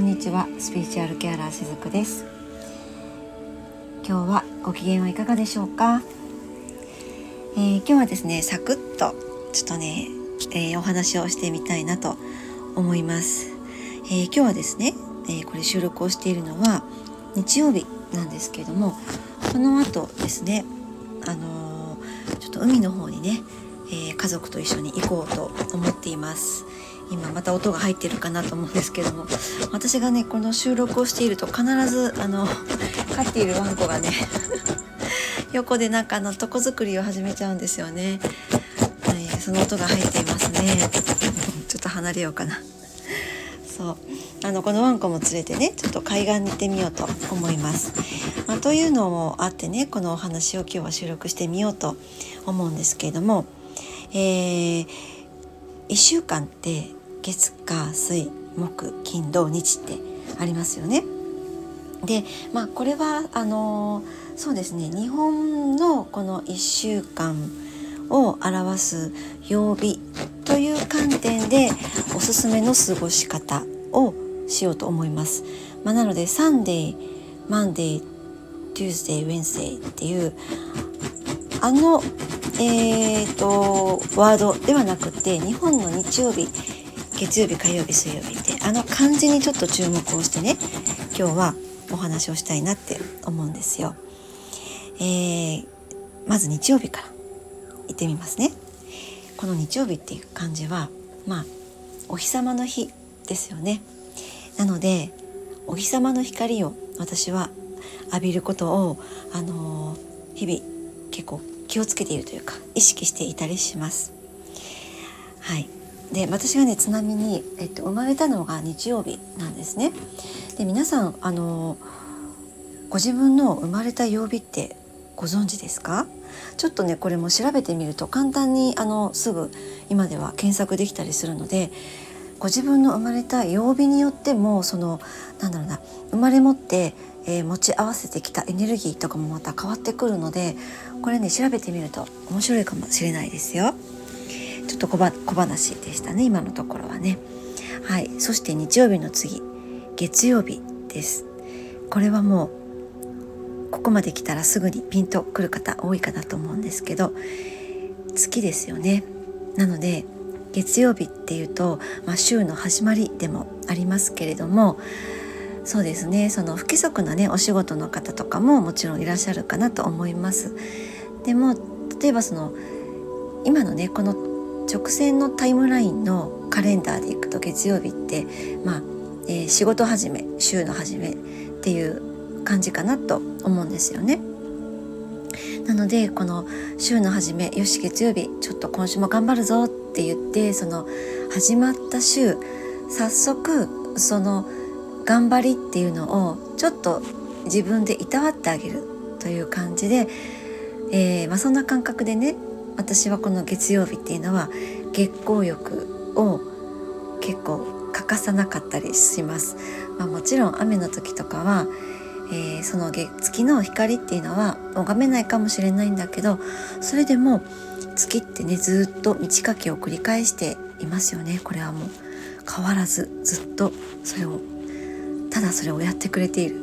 んにちは。スピリチュアルケアラーしずくです。今日はご機嫌はいかがでしょうか、えー、今日はですねサクッとちょっとね、えー、お話をしてみたいなと思います、えー、今日はですね、えこれ収録をしているのは日曜日なんですけれどもこの後ですねあのちょっと海の方にね、え家族と一緒に行こうと思っています。今また音が入ってるかなと思うんですけども私がねこの収録をしていると必ずあの飼っているワンコがね 横でなんかあの床作りを始めちゃうんですよね、はい、その音が入っていますね。ちょっと離れようかな。そう。あのこのワンコも連れてねちょっと海岸に行ってみようと思います、まあ、というのもあってねこのお話を今日は収録してみようと思うんですけれどもえー、1週間って月火水木金土日ってありますよね。でまあこれはあのそうですね日本のこの1週間を表す曜日という観点でおすすめの過ごし方をしようと思います。まあ、なのでサンデーマンデートゥースデーウェンスデーっていうあのえーとワードではなくて日本の日曜日月曜日火曜日水曜日ってあの漢字にちょっと注目をしてね今日はお話をしたいなって思うんですよ。えー、まず日曜日から行ってみますね。この日曜日っていう漢字はまあお日様の日ですよね。なのでお日様の光を私は浴びることをあのー、日々結構気をつけているというか意識していたりします。はいで私がねちなみに、えっと、生まれたのが日曜日なんですね。で皆さんあのご自分の生まれた曜日ってご存知ですか？ちょっとねこれも調べてみると簡単にあのすぐ今では検索できたりするのでご自分の生まれた曜日によってもそのなんだろうな生まれ持って、えー、持ち合わせてきたエネルギーとかもまた変わってくるのでこれね調べてみると面白いかもしれないですよ。ちょっと小話でしたね今のところはね。はい。そして日曜日の次月曜日です。これはもうここまで来たらすぐにピンとくる方多いかなと思うんですけど月ですよね。なので月曜日っていうと、まあ、週の始まりでもありますけれどもそうですね。その不規則なねお仕事の方とかももちろんいらっしゃるかなと思います。でも例えばその今のねこの直線のタイムラインのカレンダーでいくと月曜日ってまあ、えー、仕事始め週の始めっていう感じかなと思うんですよね。なのでこの週の初めよし月曜日ちょっと今週も頑張るぞって言ってその始まった週早速その頑張りっていうのをちょっと自分でいたわってあげるという感じで、えーまあ、そんな感覚でね私はこの月曜日っていうのは月光浴を結構欠かさなかったりします。まあ、もちろん雨の時とかは、えー、その月の光っていうのは拝めないかもしれないんだけどそれでも月ってねずっと満ち欠けを繰り返していますよねこれはもう変わらずずっとそれをただそれをやってくれている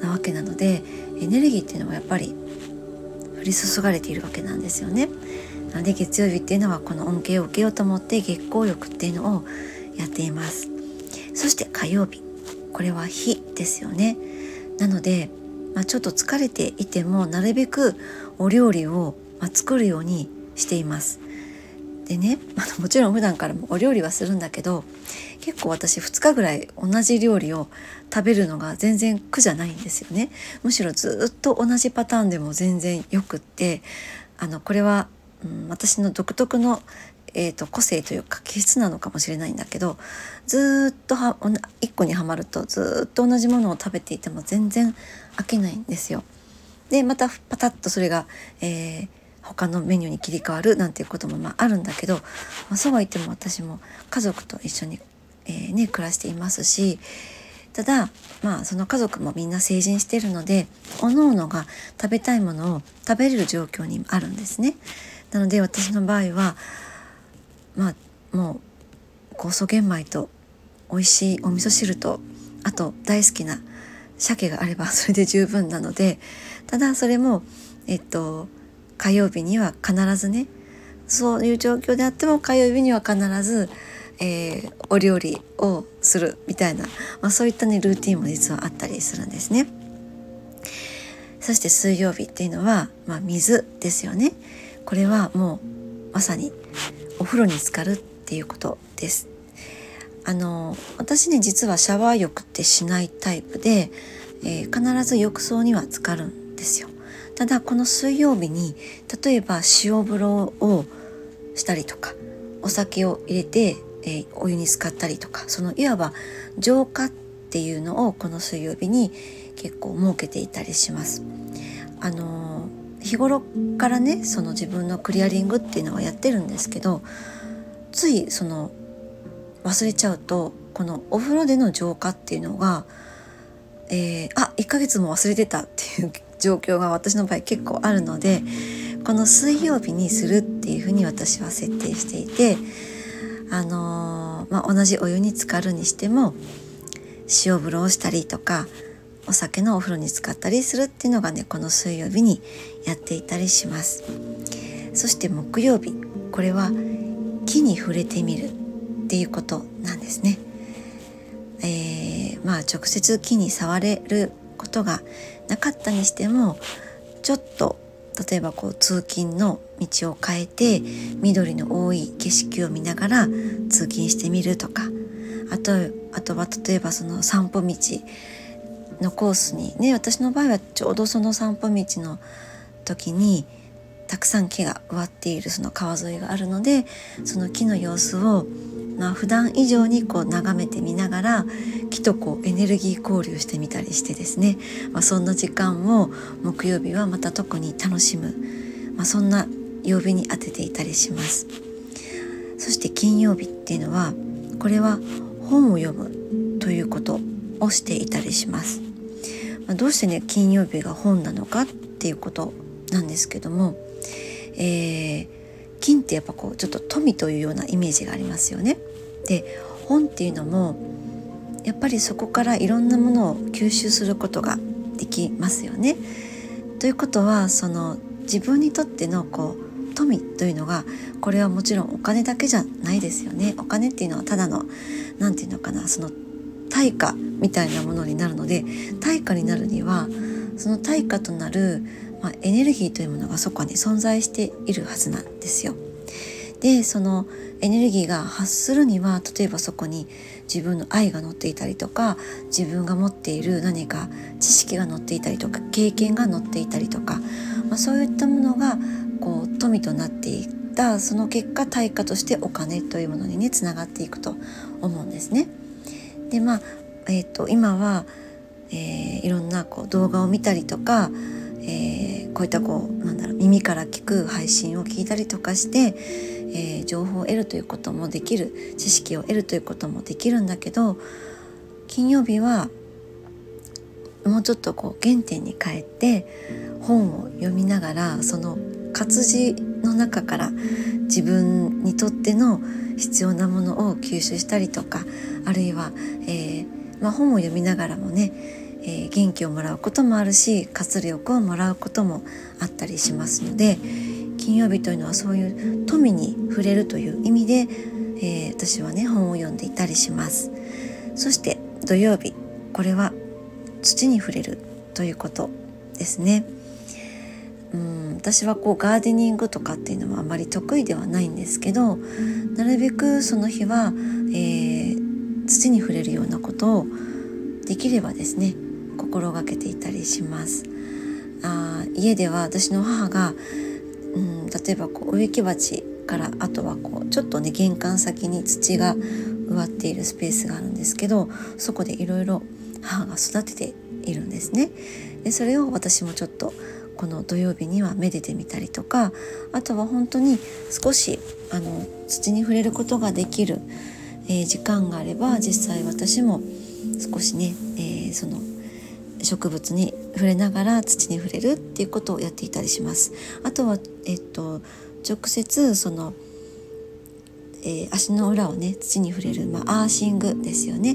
なわけなのでエネルギーっていうのはやっぱりり注がれているわけなんですよね。なので月曜日っていうのはこの恩恵を受けようと思って月光浴っていうのをやっています。そして火曜日これは火ですよね。なので、まあ、ちょっと疲れていてもなるべくお料理を、作るようにしています。でね、まあ、もちろん普段からもお料理はするんだけど結構私2日ぐらい同じ料理を食べるのが全然苦じゃないんですよねむしろずっと同じパターンでも全然よくってあのこれは、うん、私の独特の、えーと、個性というか気質なのかもしれないんだけどずっとは1個にはまるとずっと同じものを食べていても全然飽きないんですよ。でまたパタッとそれが、えー他のメニューに切り替わるなんていうこともまああるんだけど、まあ、そうは言っても私も家族と一緒に、えー、ね、暮らしていますしただまあその家族もみんな成人してるのでおのおのが食べたいものを食べれる状況にあるんですね。なので私の場合はまあもう酵素玄米と美味しいお味噌汁とあと大好きな鮭があればそれで十分なのでただそれもえっと火曜日には必ずねそういう状況であっても火曜日には必ず、えー、お料理をするみたいな、まあ、そういったねルーティンも実はあったりするんですね。そして水曜日っていうのは、まあ、水ですよね。これはもうまさにお風呂に浸かるっていうことです。あの私ね実はシャワー浴ってしないタイプで、えー、必ず浴槽には浸かるんですよ。ただこの水曜日に例えば塩風呂をしたりとかお酒を入れて、えー、お湯に浸かったりとかそのいわば浄化っていうのをこの水曜日に結構設けていたりします。あの日頃からねその自分のクリアリングっていうのはやってるんですけどついその忘れちゃうとこのお風呂での浄化っていうのが、えー、あ1ヶ月も忘れてたっていう状況が私の場合結構あるのでこの水曜日にするっていうふうに私は設定していてあのー、まあ、同じお湯に浸かるにしても塩風呂をしたりとかお酒のお風呂に使ったりするっていうのがねこの水曜日にやっていたりします。そして木曜日これは木に触れてみるっていうことなんですね、えー、まあ直接木に触れることがなかったにしてもちょっと例えばこう通勤の道を変えて緑の多い景色を見ながら通勤してみるとかあとあとは例えばその散歩道のコースにね私の場合はちょうどその散歩道の時にたくさん木が植わっているその川沿いがあるのでその木の様子をま普段以上にこう眺めてみながら木とこうエネルギー交流してみたりしてですね、まあ、そんな時間を木曜日はまた特に楽しむ、まあ、そんな曜日に当てていたりします。そして金曜日っていうのはこれは本を読むということをしていたりします。まあ、どうしてね金曜日が本なのかっていうことなんですけども、えー、金ってやっぱこうちょっと富というようなイメージがありますよね。で本っていうのもやっぱりそこからいろんなものを吸収することができますよね。ということはその自分にとってのこう富というのがこれはもちろんお金だけじゃないですよね。お金っていうのはただの何て言うのかなその対価みたいなものになるので対価になるにはその対価となる、まあ、エネルギーというものがそこに存在しているはずなんですよ。でそのエネルギーが発するには例えばそこに自分の愛が乗っていたりとか自分が持っている何か知識が乗っていたりとか経験が乗っていたりとか、まあ、そういったものがこう富となっていったその結果対価としてお金というものにねつながっていくと思うんですね。でまあ、えーと、今は、えー、いろんなこう動画を見たりとか、えー、こういったこうなんだろう耳から聞く配信を聞いたりとかして、えー、情報を得るということもできる知識を得るということもできるんだけど金曜日はもうちょっとこう原点に帰って本を読みながらその活字の中から自分にとっての必要なものを吸収したりとかあるいは、えー、まあ、本を読みながらもね、えー、元気をもらうこともあるし活力をもらうこともあったりしますので金曜日というのはそういう富に触れるという意味で、えー、私はね本を読んでいたりします。そして土曜日これは土に触れるということですね。うん私はこうガーデニングとかっていうのはあまり得意ではないんですけどなるべくその日は、えー、土に触れるようなことをできればですね心がけていたりします。あ家では私の母が、うん、例えばこう植木鉢からあとはこうちょっとね玄関先に土が植わっているスペースがあるんですけどそこでいろいろ母が育てているんですね。でそれを私もちょっとこの土曜日にはめでてみたりとかあとは本当に少しあの土に触れることができる、えー、時間があれば実際私も少しね、えー、その植物に触れながら土に触れるっていうことをやっていたりします。あとは、えっと、直接そのえー、足の裏をね土に触れる、まあ、アーシングですよね、え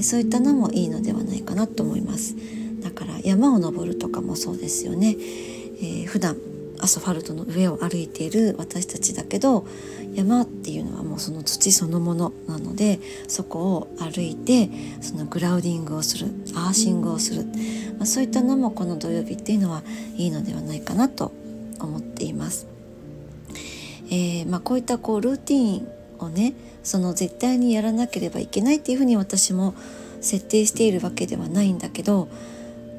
ー、そういったのもいいのではないかなと思います。だから山を登るとかもそうですよね、えー、普段アスファルトの上を歩いている私たちだけど山っていうのはもうその土そのものなのでそこを歩いてそのグラウディングをするアーシングをする、まあ、そういったのもこの土曜日っていうのはいいのではないかなと思っています。えー、まあ、こういったこうルーティンをねその絶対にやらなければいけないっていうふうに私も設定しているわけではないんだけど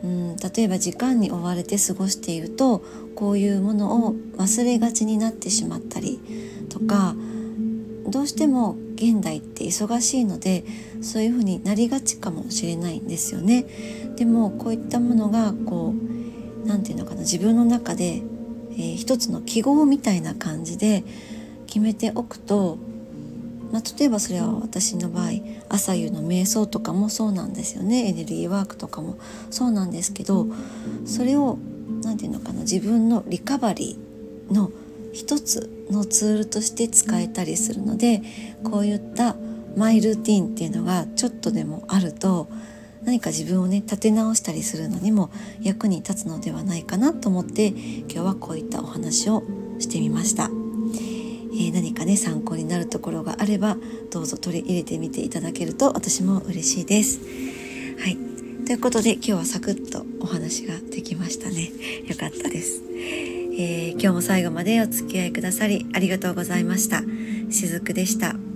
うん例えば時間に追われて過ごしているとこういうものを忘れがちになってしまったりとかどうしても現代って忙しいのでそういうふうになりがちかもしれないんですよね。でもこういったものがこう何て言うのかな自分の中でえー、一つの記号みたいな感じで決めておくと、まあ、例えばそれは私の場合朝夕の瞑想とかもそうなんですよねエネルギーワークとかもそうなんですけどそれを何て言うのかな自分のリカバリーの一つのツールとして使えたりするのでこういったマイルーティンっていうのがちょっとでもあると何か自分をね立て直したりするのにも役に立つのではないかなと思って今日はこういったお話をしてみました。えー、何かね参考になるところがあればどうぞ取り入れてみていただけると私も嬉しいです。はいということで今日はサクッとお話ができましたね。よかったです。えー、今日も最後までお付き合いくださりありがとうございました。しずくでした。